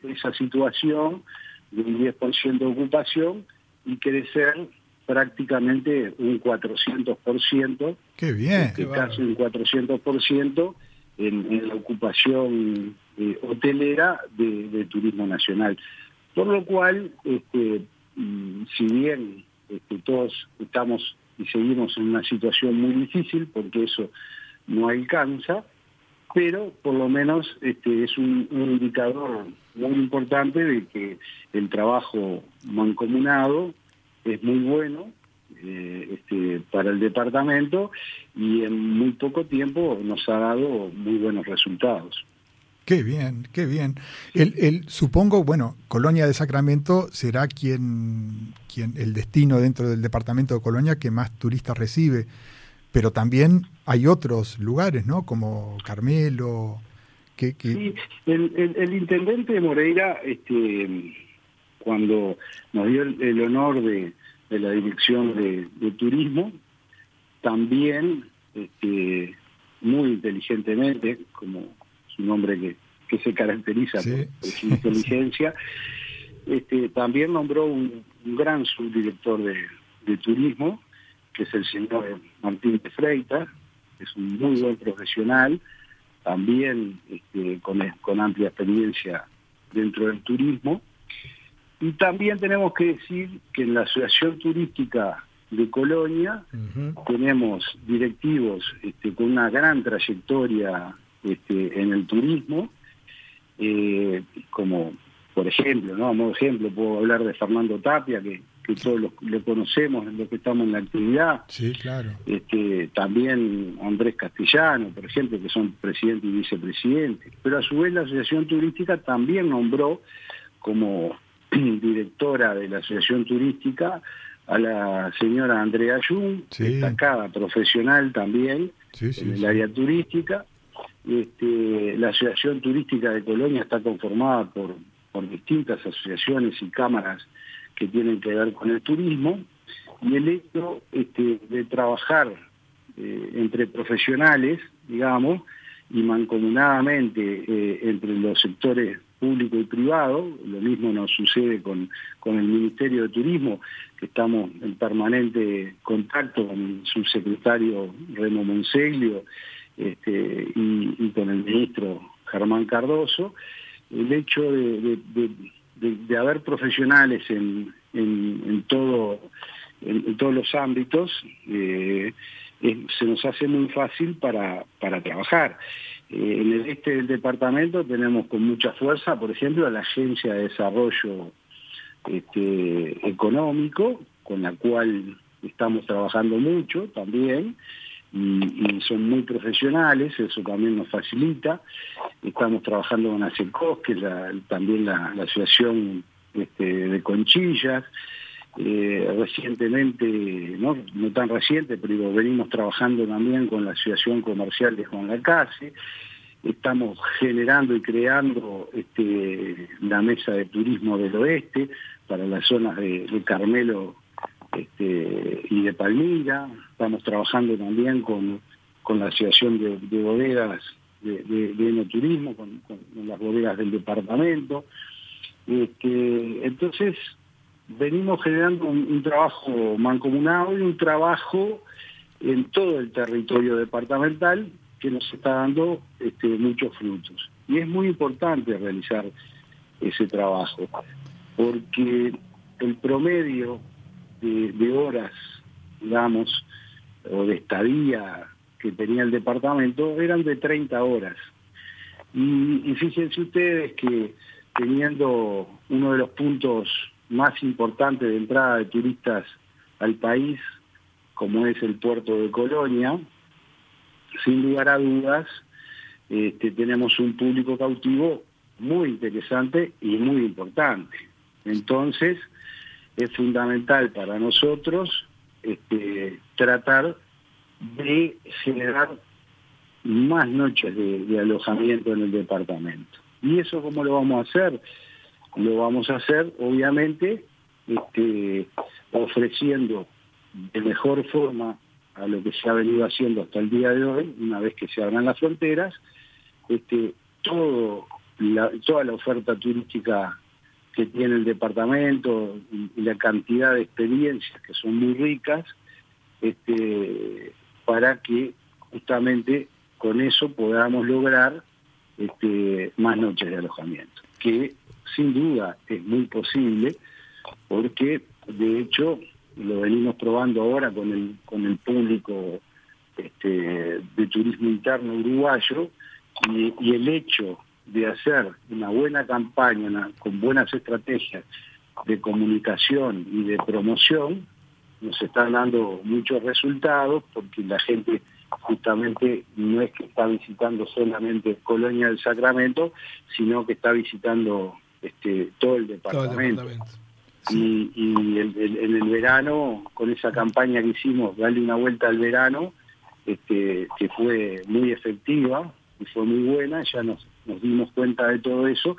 esa situación de un 10% de ocupación y crecer prácticamente un 400%. Qué bien. Este, casi un 400% en, en la ocupación eh, hotelera de, turismo nacional. Por lo cual, este, mm, si bien este, todos estamos y seguimos en una situación muy difícil, porque eso no alcanza, pero por lo menos este, es un, indicador muy importante de que el trabajo mancomunado es muy bueno eh, este, para el departamento y en muy poco tiempo nos ha dado muy buenos resultados. Qué bien, qué bien. El, el, supongo, bueno, Colonia de Sacramento será quien, quien, el destino dentro del departamento de Colonia que más turistas recibe, pero también hay otros lugares, ¿no? Como Carmelo. Que, Sí, el, el, intendente Moreira, este, cuando nos dio el, honor de, de, la dirección de, turismo, también este, muy inteligentemente, como un hombre que, que se caracteriza por, su inteligencia, <laughs> este, también nombró un, gran subdirector de, de, turismo, que es el señor Martín de Freitas, que es un muy buen profesional, también este, con, con amplia experiencia dentro del turismo. Y también tenemos que decir que en la Asociación Turística de Colonia tenemos directivos este, con una gran trayectoria este, en el turismo, eh, como por ejemplo, ¿no? A modo ejemplo, puedo hablar de Fernando Tapia, que, que todos lo, conocemos en lo que estamos en la actividad. Sí, claro. Este, también Andrés Castellano, por ejemplo, que son presidente y vicepresidente. Pero a su vez la Asociación Turística también nombró como <clears throat> directora de la Asociación Turística a la señora Andrea Jung, destacada profesional también en el área turística, este, la Asociación Turística de Colonia está conformada por, distintas asociaciones y cámaras que tienen que ver con el turismo y el hecho este, de trabajar eh, entre profesionales, digamos, y mancomunadamente eh, entre los sectores público y privado, lo mismo nos sucede con, con el Ministerio de Turismo, que estamos en permanente contacto con el subsecretario Remo Monseglio este, y, con el ministro Germán Cardoso, el hecho de, de, haber profesionales en, en, todo, en, todos los ámbitos eh, se nos hace muy fácil para, para trabajar. Eh, en el este del departamento tenemos con mucha fuerza, por ejemplo, la Agencia de Desarrollo este, Económico, con la cual estamos trabajando mucho también, y, son muy profesionales, eso también nos facilita. Estamos trabajando con ASECOS, que es también la, Asociación este, de Conchillas. Eh, recientemente, ¿no? no tan reciente, pero venimos trabajando también con la Asociación Comercial de Juan Lacase. Estamos generando y creando este, la Mesa de Turismo del Oeste para las zonas de Carmelo este, y de Palmira. Estamos trabajando también con, con la Asociación de, Bodegas de, de, Enoturismo, con, las bodegas del departamento. Este, entonces, venimos generando un, trabajo mancomunado y un trabajo en todo el territorio departamental que nos está dando este, muchos frutos. Y es muy importante realizar ese trabajo, porque el promedio de, horas, digamos, o de estadía que tenía el departamento eran de 30 horas. Y, fíjense ustedes que teniendo uno de los puntos más importantes de entrada de turistas al país, como es el puerto de Colonia, sin lugar a dudas, este, tenemos un público cautivo muy interesante y muy importante. Entonces, es fundamental para nosotros este, tratar de generar más noches de, alojamiento en el departamento. ¿Y eso cómo lo vamos a hacer? Lo vamos a hacer, obviamente, este, ofreciendo de mejor forma a lo que se ha venido haciendo hasta el día de hoy, una vez que se abran las fronteras, este, todo toda la oferta turística que tiene el departamento y, la cantidad de experiencias que son muy ricas, este, para que justamente con eso podamos lograr este, más noches de alojamiento, que sin duda es muy posible, porque de hecho lo venimos probando ahora con el, con el público este, de turismo interno uruguayo, y, y el hecho de hacer una buena campaña con buenas estrategias de comunicación y de promoción, nos están dando muchos resultados porque la gente justamente no es que está visitando solamente Colonia del Sacramento, sino que está visitando este, todo el departamento. Y, en el verano, con esa campaña que hicimos, darle una vuelta al verano, este, que fue muy efectiva y fue muy buena, ya nos nos dimos cuenta de todo eso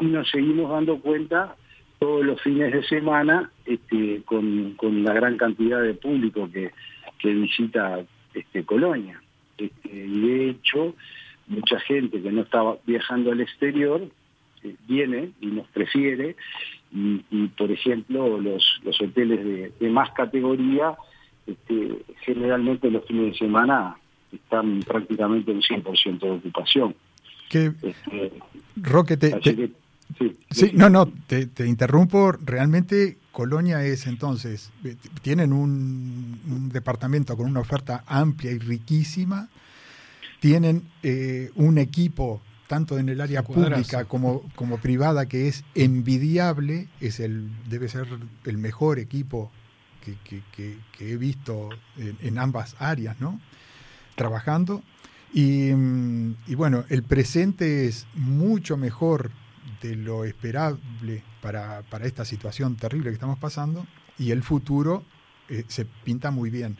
y nos seguimos dando cuenta todos los fines de semana este, con, la gran cantidad de público que, visita este, Colonia. Este, y de hecho, mucha gente que no estaba viajando al exterior eh, viene y nos prefiere y, por ejemplo los, hoteles de, más categoría generalmente los fines de semana están prácticamente en 100% de ocupación. Que, este, Roque, te, sí, no, no, te, interrumpo. Realmente Colonia es entonces, eh, tienen un, departamento con una oferta amplia y riquísima, tienen eh, un equipo tanto en el área pública como, como privada que es envidiable, es el, debe ser el mejor equipo que, que, he visto en, en, ambas áreas, ¿no? Trabajando. Mm, y, bueno, el presente es mucho mejor de lo esperable para, esta situación terrible que estamos pasando y el futuro eh, se pinta muy bien.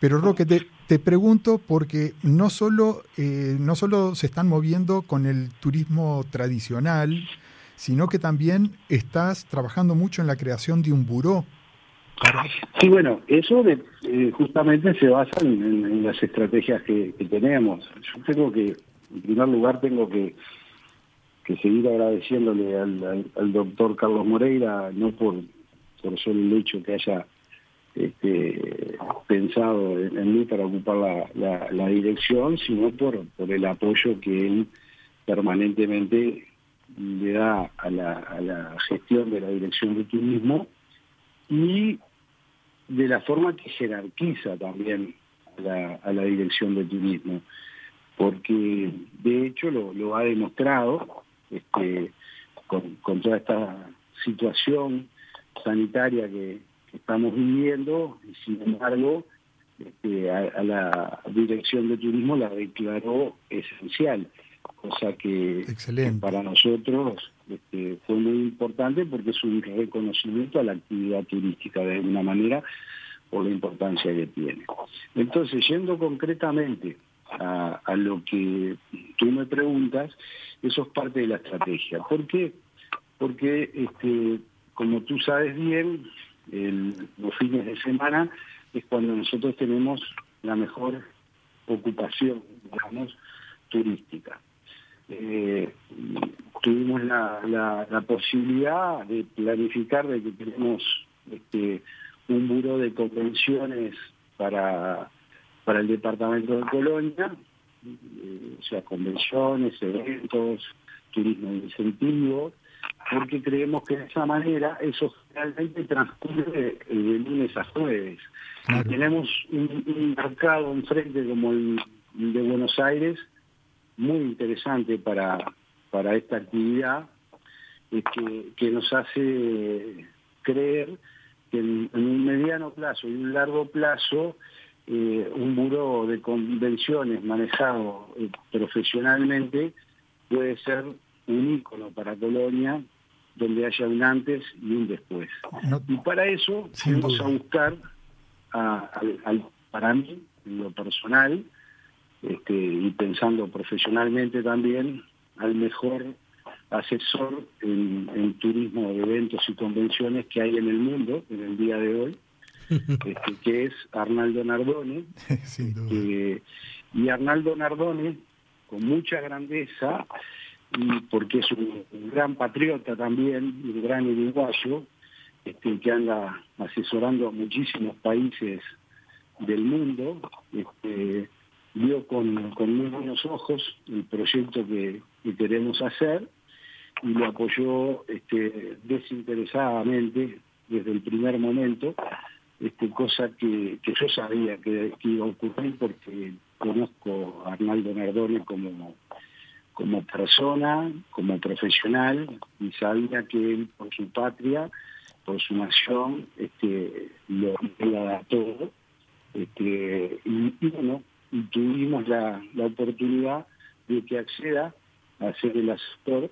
Pero Roque, te, pregunto porque no solo, eh, no solo se están moviendo con el turismo tradicional, sino que también estás trabajando mucho en la creación de un buró Sí, bueno, eso eh, justamente se basa en, las estrategias que, tenemos. Yo creo que, en primer lugar, tengo que, seguir agradeciéndole al, doctor Carlos Moreira, no por, solo el hecho que haya este, pensado en, mí para ocupar la, dirección, sino por, por el apoyo que él permanentemente le da a la, a la gestión de la dirección de turismo y de la forma que jerarquiza también a la, dirección de turismo, porque de hecho lo, ha demostrado este, con, toda esta situación sanitaria que, estamos viviendo, y sin embargo este, a, la dirección de turismo la declaró esencial, cosa que para nosotros este, fue muy importante porque es un reconocimiento a la actividad turística de alguna manera por la importancia que tiene. Entonces, yendo concretamente a, lo que tú me preguntas, eso es parte de la estrategia. ¿Por qué? Porque, este, como tú sabes bien, los fines de semana es cuando nosotros tenemos la mejor ocupación, digamos, turística. Eh, tuvimos la, la, posibilidad de planificar de que tenemos este, un buro de convenciones para, para el departamento de Colonia, eh, o sea, convenciones, eventos, turismo de incentivo, porque creemos que de esa manera eso realmente transcurre de lunes a jueves. tenemos un, mercado enfrente como el de Buenos Aires muy interesante para, para esta actividad eh, que, que nos hace creer que en, un mediano plazo y un largo plazo eh, un buró de convenciones manejado eh, profesionalmente puede ser un ícono para Colonia donde haya un antes y un después. y para eso vamos a buscar, al, para mí, en lo personal, este, y pensando profesionalmente también, al mejor asesor en, turismo de eventos y convenciones que hay en el mundo en el día de hoy, <laughs> este, que es Arnaldo Nardone. <laughs> y Arnaldo Nardone, con mucha grandeza, y porque es un, gran patriota también, un gran uruguayo, este, que anda asesorando a muchísimos países del mundo, este, vio con, con muy buenos ojos el proyecto que, queremos hacer y lo apoyó este, desinteresadamente desde el primer momento, este, cosa que, que yo sabía que, iba a ocurrir porque conozco a Arnaldo Nardone como, como persona, como profesional, y sabía que él por su patria, por su nación, este, lo a todo. Este, y, y bueno, y tuvimos la, la oportunidad de que acceda a ser el asesor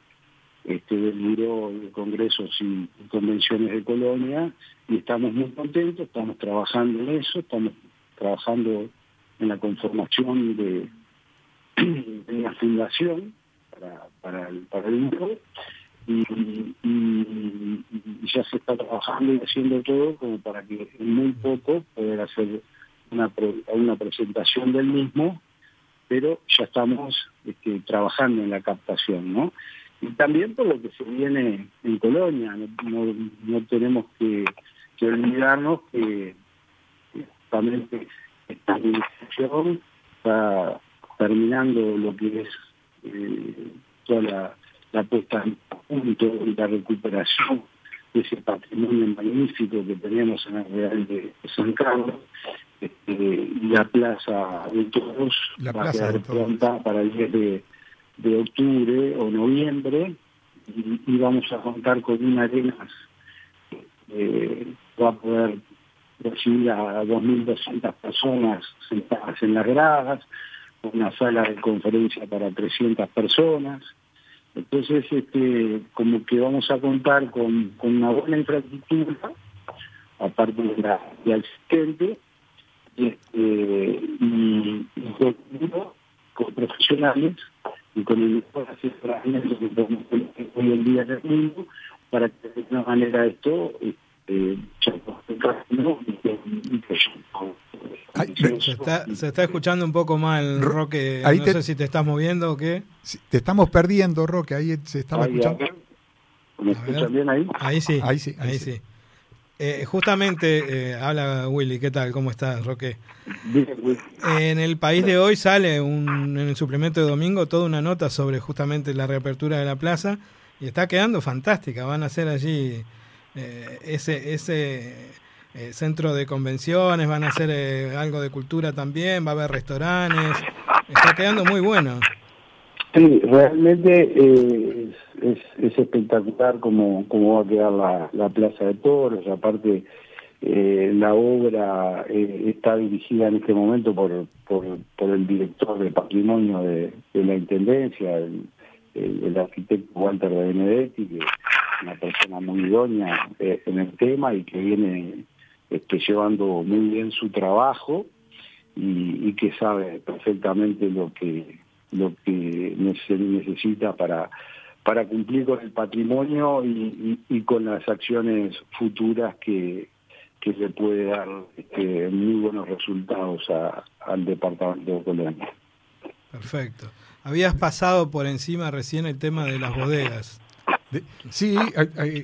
este, del Buró de Congresos y Convenciones de Colonia y estamos muy contentos, estamos trabajando en eso, estamos trabajando en la conformación de, de una fundación para, para, el, para y, y, ya se está trabajando y haciendo todo como para que en muy poco poder hacer una, una presentación del mismo, pero ya estamos este, trabajando en la captación, ¿no? Y también por lo que se viene en Colonia, no, tenemos que, olvidarnos que también esta administración está terminando lo que es eh, toda la, la puesta en punto y la recuperación de ese patrimonio magnífico que tenemos en el Real de San Carlos este, la Plaza de Todos va a quedar pronta para el 10 de, octubre o noviembre y, vamos a contar con una arenas que va a poder recibir a 2.200 personas sentadas en las gradas, una sala de conferencia para 300 personas. Entonces, este, como que vamos a contar con, una buena infraestructura, aparte de la, de asistente, este, y, con profesionales y con el mejor asesoramiento que podemos hoy en día en el mundo para que de alguna manera esto este, se, está, se está escuchando un poco mal, Roque. no sé si te estás moviendo o qué. Te estamos perdiendo, Roque. Ahí se estaba escuchando. ¿Me escuchan bien ahí? Ahí sí. Ahí sí. Ahí, sí. Eh, justamente, eh, habla Willy, ¿qué tal? ¿Cómo estás, Roque? En el país de hoy sale un, en el suplemento de domingo toda una nota sobre justamente la reapertura de la plaza y está quedando fantástica. Van a hacer allí eh, ese, ese centro de convenciones, van a hacer algo de cultura también, va a haber restaurantes. Está quedando muy bueno. Sí, realmente eh, es, es, espectacular cómo, cómo va a quedar la, la Plaza de Toros. Aparte, eh, la obra eh, está dirigida en este momento por, por, el director de patrimonio de, la Intendencia, el, arquitecto Walter de Benedetti, que es una persona muy idónea en el tema y que viene este, llevando muy bien su trabajo y que sabe perfectamente lo que lo que se necesita para, para cumplir con el patrimonio y, con las acciones futuras que, que le puede dar este, muy buenos resultados al departamento de Colonia. Perfecto. habías pasado por encima recién el tema de las bodegas. sí,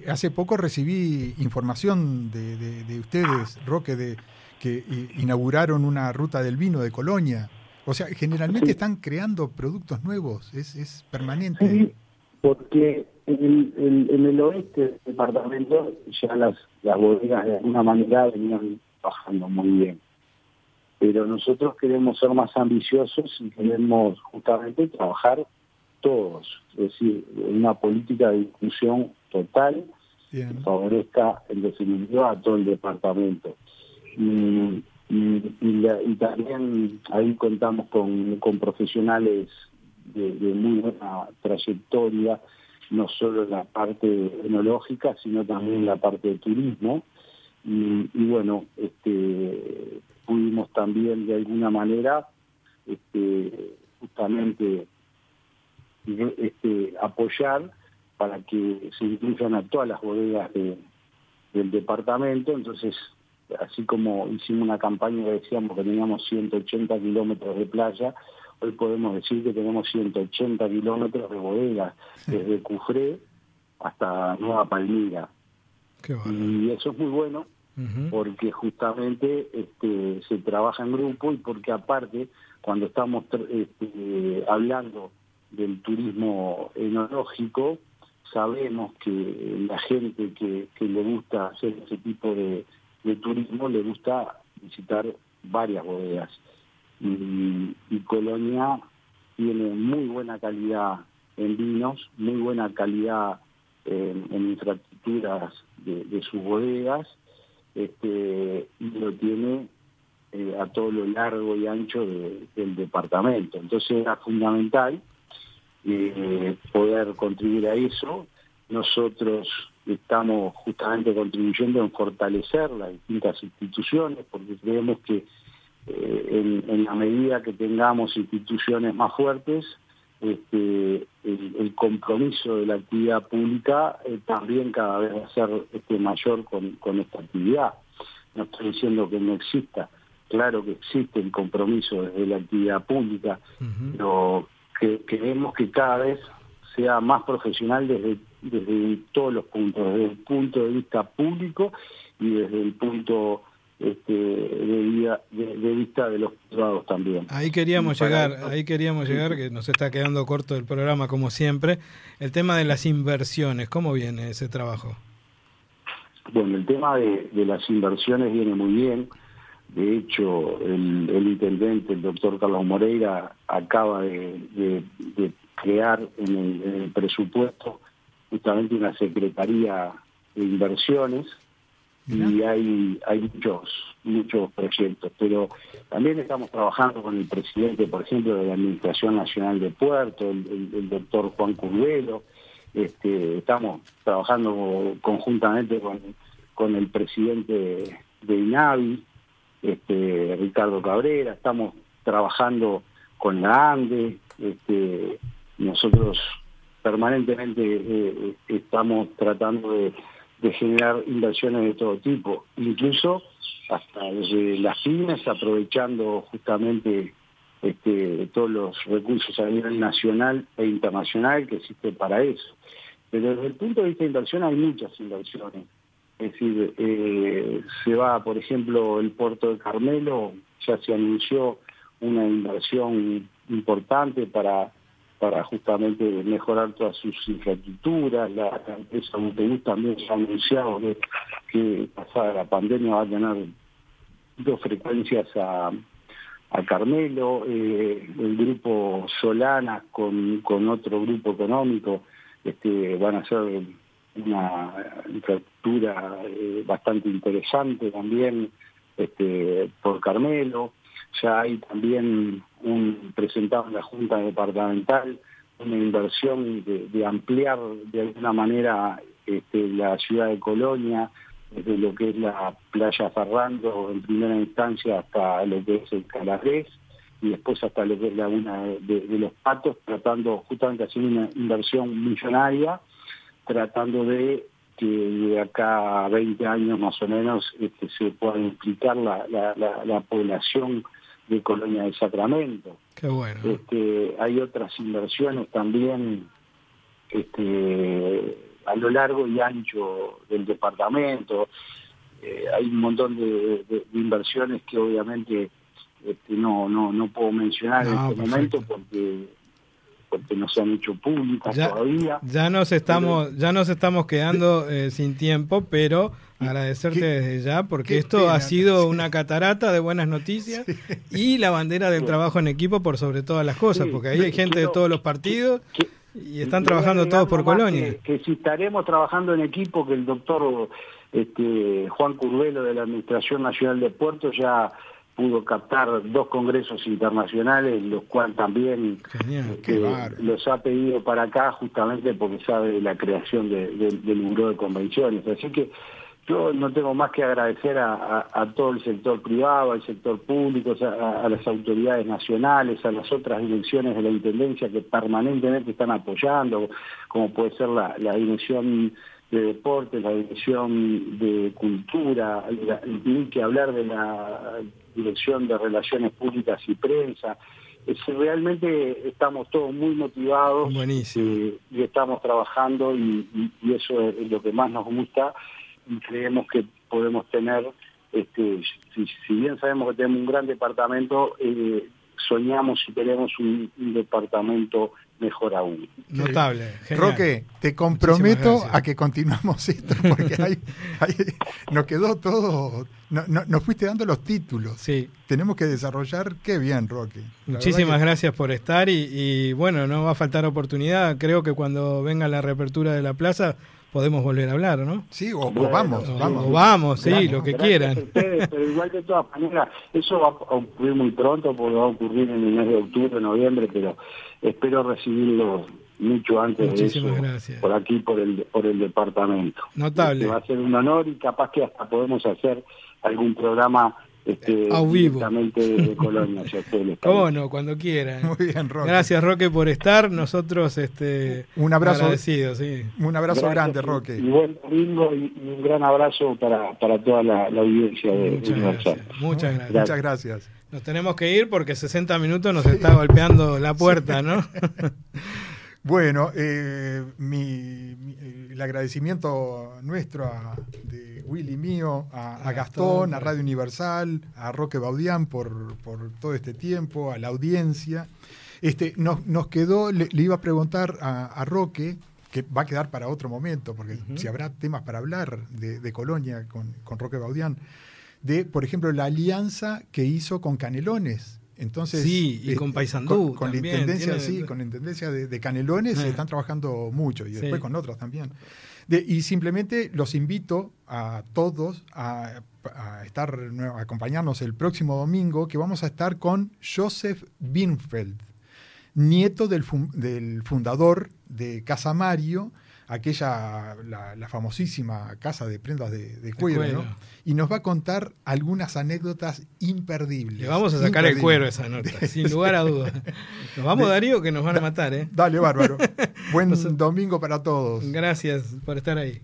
hace poco recibí información de, de, ustedes, Roque, de que inauguraron una ruta del vino de Colonia. O sea, generalmente están creando productos nuevos, es, es permanente. Sí, porque en el, en el oeste del departamento ya las, las bodegas de alguna manera venían bajando muy bien. Pero nosotros queremos ser más ambiciosos y queremos justamente trabajar todos, es decir, una política de inclusión total que favorezca en definitiva a todo el departamento. Y, y, también ahí contamos con, con profesionales de, muy buena trayectoria, no solo en la parte enológica, sino también en la parte de turismo. Y, bueno, este, pudimos también de alguna manera este, justamente este, apoyar para que se incluyan a todas las bodegas del departamento. Entonces, así como hicimos una campaña que decíamos que teníamos 180 kilómetros de playa, hoy podemos decir que tenemos 180 kilómetros de bodegas, desde Cufré hasta Nueva Palmira. y eso es muy bueno porque justamente este, se trabaja en grupo y porque aparte cuando estamos este, hablando del turismo enológico, sabemos que la gente que, le gusta hacer ese tipo de, turismo le gusta visitar varias bodegas. Y, Colonia tiene muy buena calidad en vinos, muy buena calidad en, infraestructuras de, sus bodegas, este, y lo tiene eh, a todo lo largo y ancho del departamento. Entonces era fundamental eh, poder contribuir a eso. Nosotros estamos justamente contribuyendo en fortalecer las distintas instituciones porque creemos que eh, en, la medida que tengamos instituciones más fuertes, este, el, compromiso de la actividad pública eh, también cada vez va a ser este, mayor con, esta actividad. No estoy diciendo que no exista, claro que existe el compromiso desde la actividad pública, pero que queremos que cada vez sea más profesional desde, desde todos los puntos, desde el punto de vista público y desde el punto este, de, de, vista de los privados también. Ahí queríamos llegar, ahí queríamos llegar, que nos está quedando corto el programa como siempre, el tema de las inversiones, ¿cómo viene ese trabajo? Bueno, el tema de, las inversiones viene muy bien. De hecho, el, intendente, el doctor Carlos Moreira, acaba de, crear en el, presupuesto justamente una secretaría de inversiones y hay, hay muchos, muchos proyectos, pero también estamos trabajando con el presidente, por ejemplo, de la Administración Nacional de Puerto, el, doctor Juan Curvelo, este, estamos trabajando conjuntamente con, con el presidente de INAVI, este, Ricardo Cabrera, estamos trabajando con la ANDE, este, nosotros permanentemente eh, estamos tratando de generar inversiones de todo tipo, incluso hasta desde las pymes, aprovechando justamente este, todos los recursos a nivel nacional e internacional que existen para eso. Pero desde el punto de vista de inversión hay muchas inversiones. Es decir, eh, se va, por ejemplo, el puerto de Carmelo, ya se anunció una inversión importante para para justamente mejorar todas sus infraestructuras. La, empresa Montevideo también se ha anunciado que, pasada la pandemia va a tener dos frecuencias a, Carmelo, eh, el grupo Solana con, con otro grupo económico este, van a hacer una infraestructura eh, bastante interesante también este, por Carmelo ya hay también un presentado en la Junta Departamental una inversión de, ampliar de alguna manera este, la ciudad de Colonia, desde lo que es la playa Ferrando en primera instancia hasta lo que es el Calabres y después hasta lo que es la Laguna de, los Patos, tratando justamente de hacer una inversión millonaria, tratando de que de acá a 20 años más o menos este, se pueda implicar la población de Colonia de Sacramento. Qué bueno. Este, hay otras inversiones también este, a lo largo y ancho del departamento. Eh, hay un montón de, inversiones que obviamente este, no, no, no puedo mencionar en este momento porque porque no se han hecho públicas todavía. Ya nos estamos, ya nos estamos quedando eh, sin tiempo, pero agradecerte desde ya porque esto ha sido una catarata de buenas noticias y la bandera del trabajo en equipo por sobre todas las cosas, porque ahí hay gente de todos los partidos y están trabajando todos por Colonia. Que, si estaremos trabajando en equipo, que el doctor este, Juan Curvelo de la Administración Nacional de Puertos ya pudo captar dos congresos internacionales, los cuales también eh, los ha pedido para acá justamente porque sabe de la creación del Buró de Convenciones. Así que yo no tengo más que agradecer a, todo el sector privado, al sector público, a, las autoridades nacionales, a las otras direcciones de la Intendencia que permanentemente están apoyando, como puede ser la, la dirección de deporte, la dirección de cultura, ni que hablar de la dirección de relaciones públicas y prensa. Es, realmente estamos todos muy motivados eh, y estamos trabajando y, eso es lo que más nos gusta creemos que podemos tener, este, si, bien sabemos que tenemos un gran departamento, eh, soñamos y tenemos un, departamento mejor aún. Notable. Roque, te comprometo a que continuamos <laughs> esto porque hay, nos quedó todo, no, nos fuiste dando los títulos. Sí. Tenemos que desarrollar, qué bien, Roque. Muchísimas gracias por estar y, y bueno, no va a faltar oportunidad. Creo que cuando venga la reapertura de la plaza podemos volver a hablar, ¿no? Sí, o, vamos, vamos. O vamos, sí, lo que quieran. pero igual de todas maneras, eso va a ocurrir muy pronto, porque va a ocurrir en el mes de octubre, noviembre, pero espero recibirlo mucho antes Muchísimas de eso, gracias. por aquí, por el, por el departamento. Notable. va a ser un honor y capaz que hasta podemos hacer algún programa este, a vivo. de Colonia. <laughs> ¿Cómo no? Cuando quieran. <laughs> Muy bien, Roque. Gracias, Roque, por estar. Nosotros este, un abrazo, agradecidos. Sí. Un abrazo grande, Roque. Y buen domingo y, un gran abrazo para, para toda la, audiencia de Muchas gracias. Muchas gracias. Muchas gracias. Nos tenemos que ir porque 60 minutos nos está golpeando la puerta, ¿no? <laughs> Bueno, eh, mi, el agradecimiento nuestro a, de Willy mío, a, Gastón, a Radio Universal, a Roque Baudián por, por, todo este tiempo, a la audiencia. Este, nos, nos quedó, le, iba a preguntar a, Roque, que va a quedar para otro momento, porque si habrá temas para hablar de, Colonia con, con Roque Baudián, de, por ejemplo, la alianza que hizo con Canelones entonces, sí, y con Paysandú. Con, la intendencia, sí, con la intendencia de, Canelones se eh. están trabajando mucho y después con otros también. y simplemente los invito a todos a, estar, a acompañarnos el próximo domingo, que vamos a estar con Joseph Binfeld, nieto del, del fundador de Casa Mario, aquella, la, famosísima casa de prendas de, cuero, y nos va a contar algunas anécdotas imperdibles. Le vamos a sacar el cuero esa nota, <laughs> sin lugar a dudas. Nos vamos, Darío, que nos van a matar, ¿eh? Dale, bárbaro. <laughs> Buen domingo para todos. Gracias por estar ahí.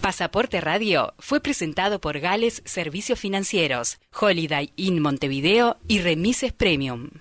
Pasaporte Radio fue presentado por Gales Servicios Financieros, Holiday Inn Montevideo y Remises Premium.